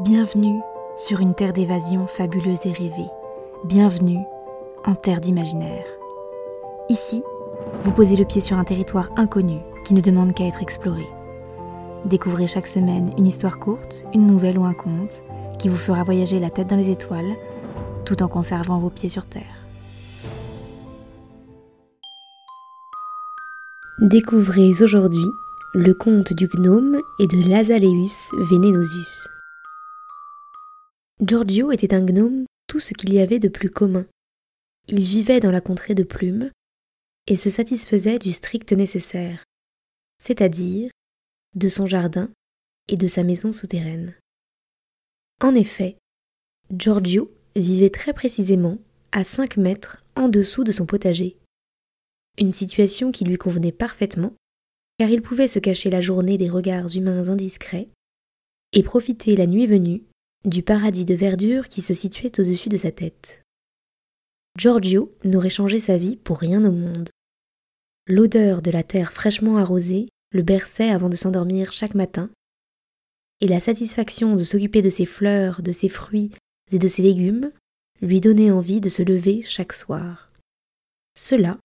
Bienvenue sur une terre d'évasion fabuleuse et rêvée. Bienvenue en terre d'imaginaire. Ici, vous posez le pied sur un territoire inconnu qui ne demande qu'à être exploré. Découvrez chaque semaine une histoire courte, une nouvelle ou un conte qui vous fera voyager la tête dans les étoiles tout en conservant vos pieds sur terre. Découvrez aujourd'hui le conte du gnome et de l'Azaleus venenosus. Giorgio était un gnome, tout ce qu'il y avait de plus commun. Il vivait dans la contrée de Plume et se satisfaisait du strict nécessaire, c'est-à-dire de son jardin et de sa maison souterraine. En effet, Giorgio vivait très précisément à cinq mètres en dessous de son potager. Une situation qui lui convenait parfaitement, car il pouvait se cacher la journée des regards humains indiscrets et profiter la nuit venue du paradis de verdure qui se situait au-dessus de sa tête. Giorgio n'aurait changé sa vie pour rien au monde. L'odeur de la terre fraîchement arrosée le berçait avant de s'endormir chaque matin, et la satisfaction de s'occuper de ses fleurs, de ses fruits et de ses légumes lui donnait envie de se lever chaque soir. Cela,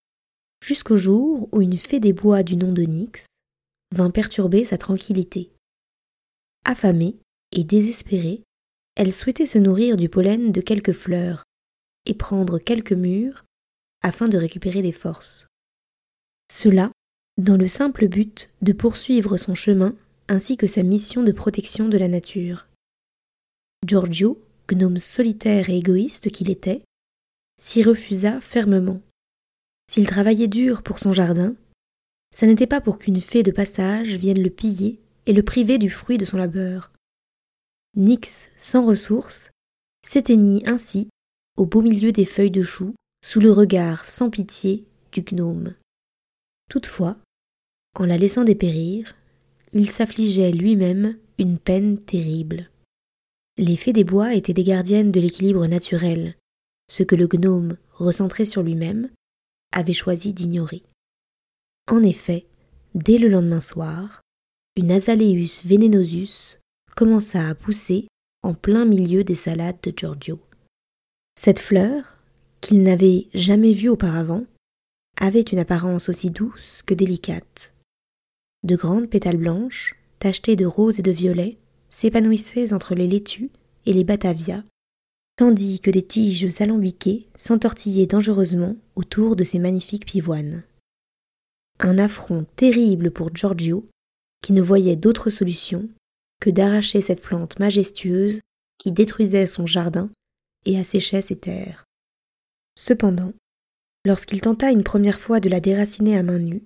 jusqu'au jour où une fée des bois du nom de Nyx vint perturber sa tranquillité. Affamée et désespérée, elle souhaitait se nourrir du pollen de quelques fleurs et prendre quelques mûres afin de récupérer des forces. Cela dans le simple but de poursuivre son chemin ainsi que sa mission de protection de la nature. Giorgio, gnome solitaire et égoïste qu'il était, s'y refusa fermement. S'il travaillait dur pour son jardin, ça n'était pas pour qu'une fée de passage vienne le piller et le priver du fruit de son labeur. Nyx, sans ressources, s'éteignit ainsi au beau milieu des feuilles de chou, sous le regard sans pitié du gnome. Toutefois, en la laissant dépérir, il s'affligeait lui-même une peine terrible. Les fées des bois étaient des gardiennes de l'équilibre naturel, ce que le gnome, recentré sur lui-même, avait choisi d'ignorer. En effet, dès le lendemain soir, une Azaleus venenosus commença à pousser en plein milieu des salades de Giorgio. Cette fleur, qu'il n'avait jamais vue auparavant, avait une apparence aussi douce que délicate. De grandes pétales blanches, tachetées de rose et de violet, s'épanouissaient entre les laitues et les batavias, tandis que des tiges alambiquées s'entortillaient dangereusement autour de ces magnifiques pivoines. Un affront terrible pour Giorgio, qui ne voyait d'autre solution que d'arracher cette plante majestueuse qui détruisait son jardin et asséchait ses terres. Cependant, lorsqu'il tenta une première fois de la déraciner à main nue,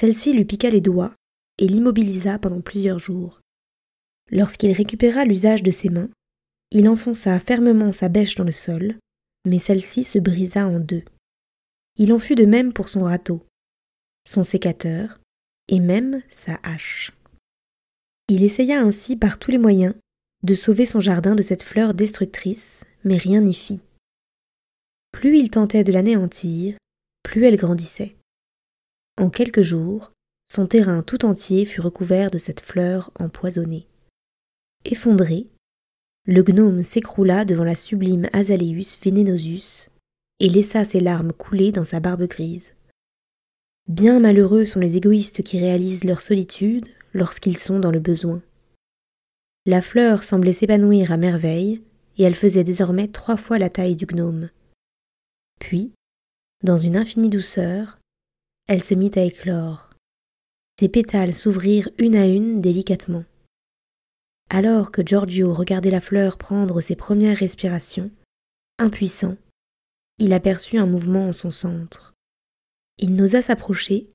celle-ci lui piqua les doigts et l'immobilisa pendant plusieurs jours. Lorsqu'il récupéra l'usage de ses mains, il enfonça fermement sa bêche dans le sol, mais celle-ci se brisa en deux. Il en fut de même pour son râteau, son sécateur et même sa hache. Il essaya ainsi par tous les moyens de sauver son jardin de cette fleur destructrice, mais rien n'y fit. Plus il tentait de l'anéantir, plus elle grandissait. En quelques jours, son terrain tout entier fut recouvert de cette fleur empoisonnée. Effondré, le gnome s'écroula devant la sublime Azaleus venenosus et laissa ses larmes couler dans sa barbe grise. Bien malheureux sont les égoïstes qui réalisent leur solitude lorsqu'ils sont dans le besoin. La fleur semblait s'épanouir à merveille, et elle faisait désormais trois fois la taille du gnome. Puis, dans une infinie douceur, elle se mit à éclore. Ses pétales s'ouvrirent une à une délicatement. Alors que Giorgio regardait la fleur prendre ses premières respirations, impuissant, il aperçut un mouvement en son centre. Il n'osa s'approcher,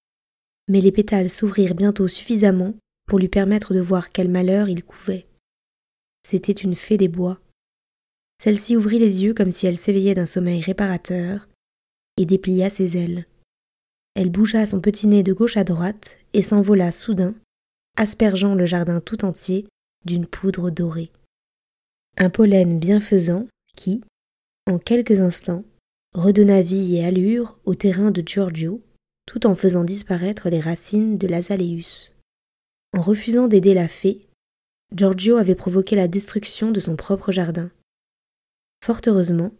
mais les pétales s'ouvrirent bientôt suffisamment pour lui permettre de voir quel malheur il couvait. C'était une fée des bois. Celle-ci ouvrit les yeux comme si elle s'éveillait d'un sommeil réparateur et déplia ses ailes. Elle bougea son petit nez de gauche à droite et s'envola soudain, aspergeant le jardin tout entier d'une poudre dorée. Un pollen bienfaisant qui, en quelques instants, redonna vie et allure au terrain de Giorgio, tout en faisant disparaître les racines de l'azaleus. En refusant d'aider la fée, Giorgio avait provoqué la destruction de son propre jardin. Fort heureusement,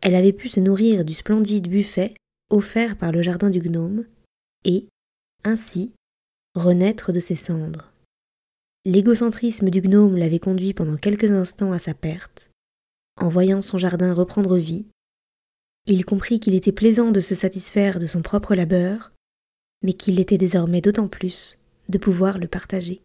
elle avait pu se nourrir du splendide buffet offert par le jardin du gnome et, ainsi, renaître de ses cendres. L'égocentrisme du gnome l'avait conduit pendant quelques instants à sa perte. En voyant son jardin reprendre vie, il comprit qu'il était plaisant de se satisfaire de son propre labeur, mais qu'il l'était désormais d'autant plus de pouvoir le partager.